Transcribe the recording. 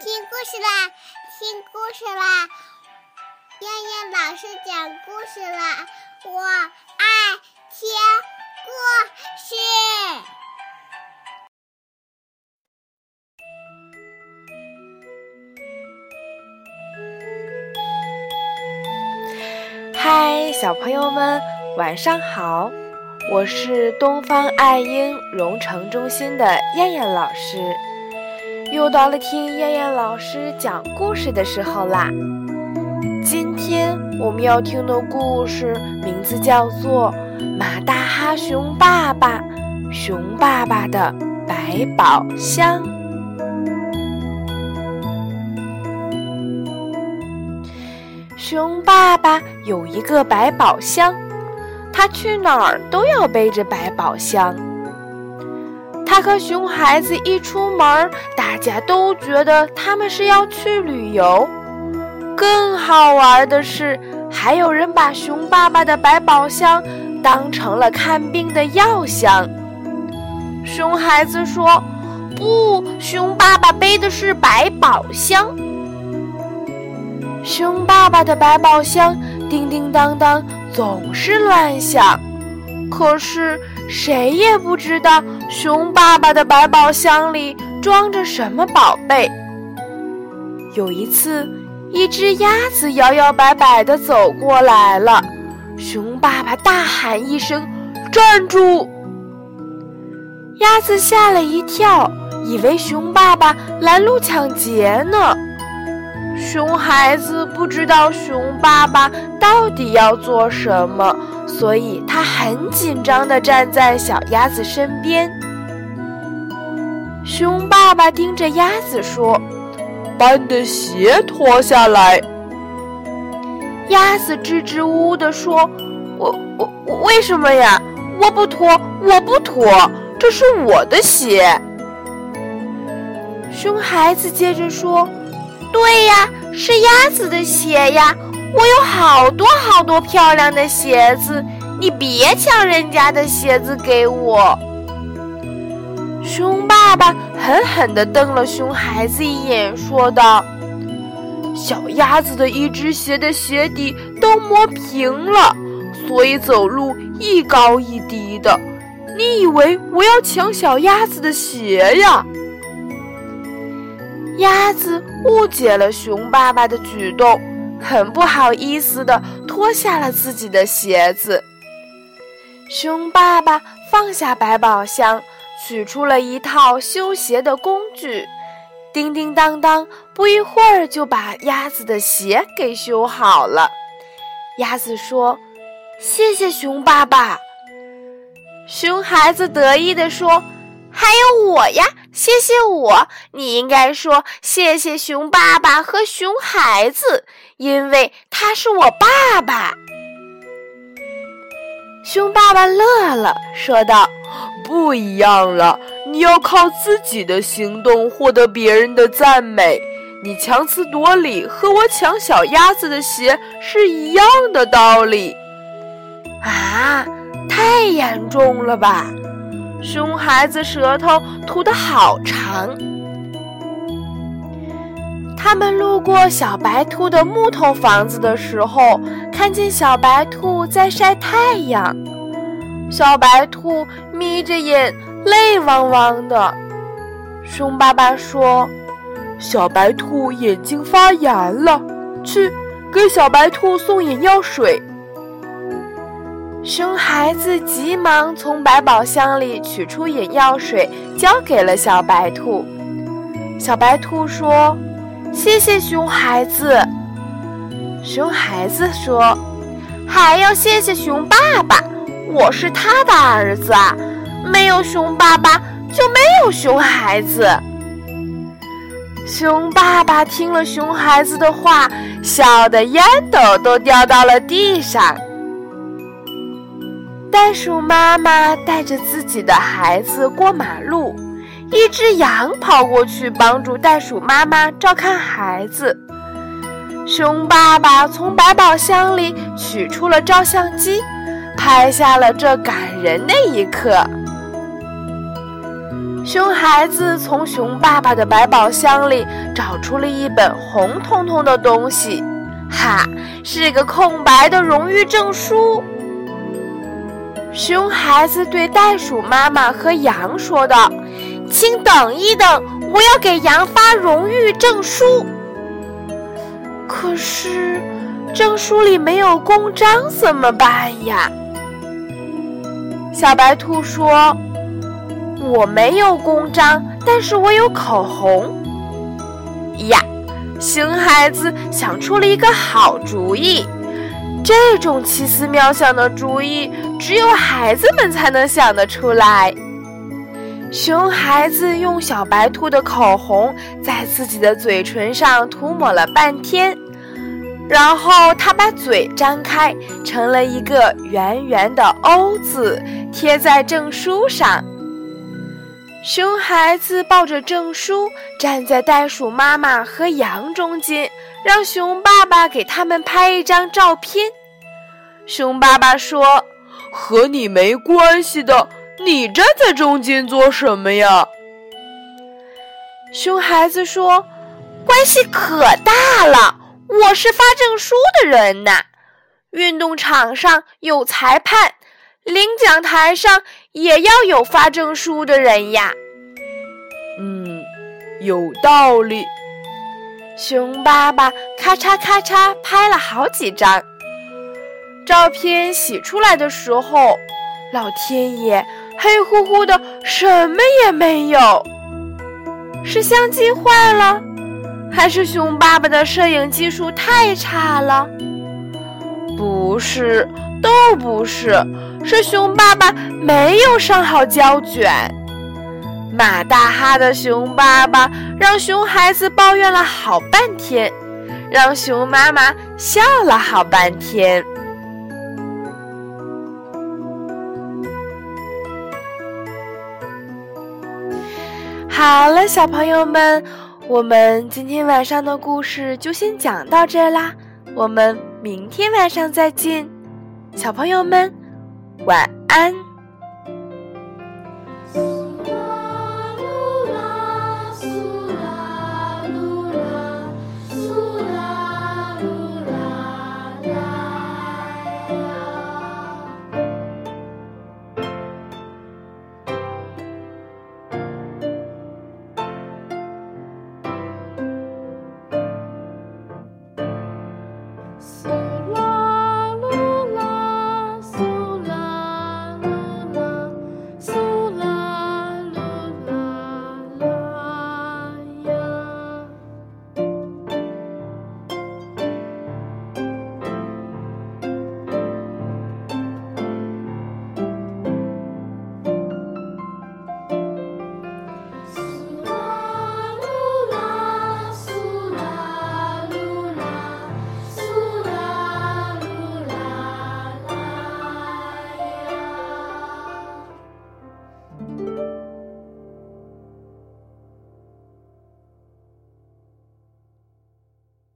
听故事啦，听故事啦！燕燕老师讲故事啦，我爱听故事。嗨，小朋友们，晚上好！我是东方爱婴蓉城中心的燕燕老师。又到了听燕燕老师讲故事的时候啦！今天我们要听的故事名字叫做《马大哈熊爸爸熊爸爸的百宝箱》。熊爸爸有一个百宝箱，他去哪儿都要背着百宝箱。他和熊孩子一出门，大家都觉得他们是要去旅游。更好玩的是，还有人把熊爸爸的百宝箱当成了看病的药箱。熊孩子说：“不，熊爸爸背的是百宝箱。”熊爸爸的百宝箱叮叮当当，总是乱响。可是谁也不知道熊爸爸的百宝箱里装着什么宝贝。有一次，一只鸭子摇摇摆摆地走过来了，熊爸爸大喊一声：“站住！”鸭子吓了一跳，以为熊爸爸拦路抢劫呢。熊孩子不知道熊爸爸到底要做什么，所以他很紧张地站在小鸭子身边。熊爸爸盯着鸭子说：“把你的鞋脱下来。”鸭子支支吾吾地说：“我我我为什么呀？我不脱，我不脱，这是我的鞋。”熊孩子接着说。对呀，是鸭子的鞋呀！我有好多好多漂亮的鞋子，你别抢人家的鞋子给我。熊爸爸狠狠地瞪了熊孩子一眼，说道：“小鸭子的一只鞋的鞋底都磨平了，所以走路一高一低的。你以为我要抢小鸭子的鞋呀？”鸭子误解了熊爸爸的举动，很不好意思地脱下了自己的鞋子。熊爸爸放下百宝箱，取出了一套修鞋的工具，叮叮当当，不一会儿就把鸭子的鞋给修好了。鸭子说：“谢谢熊爸爸。”熊孩子得意地说。还有我呀，谢谢我！你应该说谢谢熊爸爸和熊孩子，因为他是我爸爸。熊爸爸乐了，说道：“不一样了，你要靠自己的行动获得别人的赞美。你强词夺理，和我抢小鸭子的鞋是一样的道理。”啊，太严重了吧！熊孩子舌头吐得好长。他们路过小白兔的木头房子的时候，看见小白兔在晒太阳。小白兔眯着眼，泪汪汪的。熊爸爸说：“小白兔眼睛发炎了，去给小白兔送眼药水。”熊孩子急忙从百宝箱里取出眼药水，交给了小白兔。小白兔说：“谢谢熊孩子。”熊孩子说：“还要谢谢熊爸爸，我是他的儿子啊！没有熊爸爸，就没有熊孩子。”熊爸爸听了熊孩子的话，笑得烟斗都掉到了地上。袋鼠妈妈带着自己的孩子过马路，一只羊跑过去帮助袋鼠妈妈照看孩子。熊爸爸从百宝箱里取出了照相机，拍下了这感人的一刻。熊孩子从熊爸爸的百宝箱里找出了一本红彤彤的东西，哈，是个空白的荣誉证书。熊孩子对袋鼠妈妈和羊说道：“请等一等，我要给羊发荣誉证书。”可是，证书里没有公章，怎么办呀？小白兔说。我没有公章，但是我有口红。呀，熊孩子想出了一个好主意。这种奇思妙想的主意，只有孩子们才能想得出来。熊孩子用小白兔的口红在自己的嘴唇上涂抹了半天，然后他把嘴张开，成了一个圆圆的 O 字，贴在证书上。熊孩子抱着证书，站在袋鼠妈妈和羊中间，让熊爸爸给他们拍一张照片。熊爸爸说：“和你没关系的，你站在中间做什么呀？”熊孩子说：“关系可大了，我是发证书的人呐。运动场上有裁判。”领奖台上也要有发证书的人呀。嗯，有道理。熊爸爸咔嚓咔嚓拍了好几张照片，洗出来的时候，老天爷，黑乎乎的，什么也没有。是相机坏了，还是熊爸爸的摄影技术太差了？不是，都不是。是熊爸爸没有上好胶卷，马大哈的熊爸爸让熊孩子抱怨了好半天，让熊妈妈笑了好半天。好了，小朋友们，我们今天晚上的故事就先讲到这啦，我们明天晚上再见，小朋友们。晚安。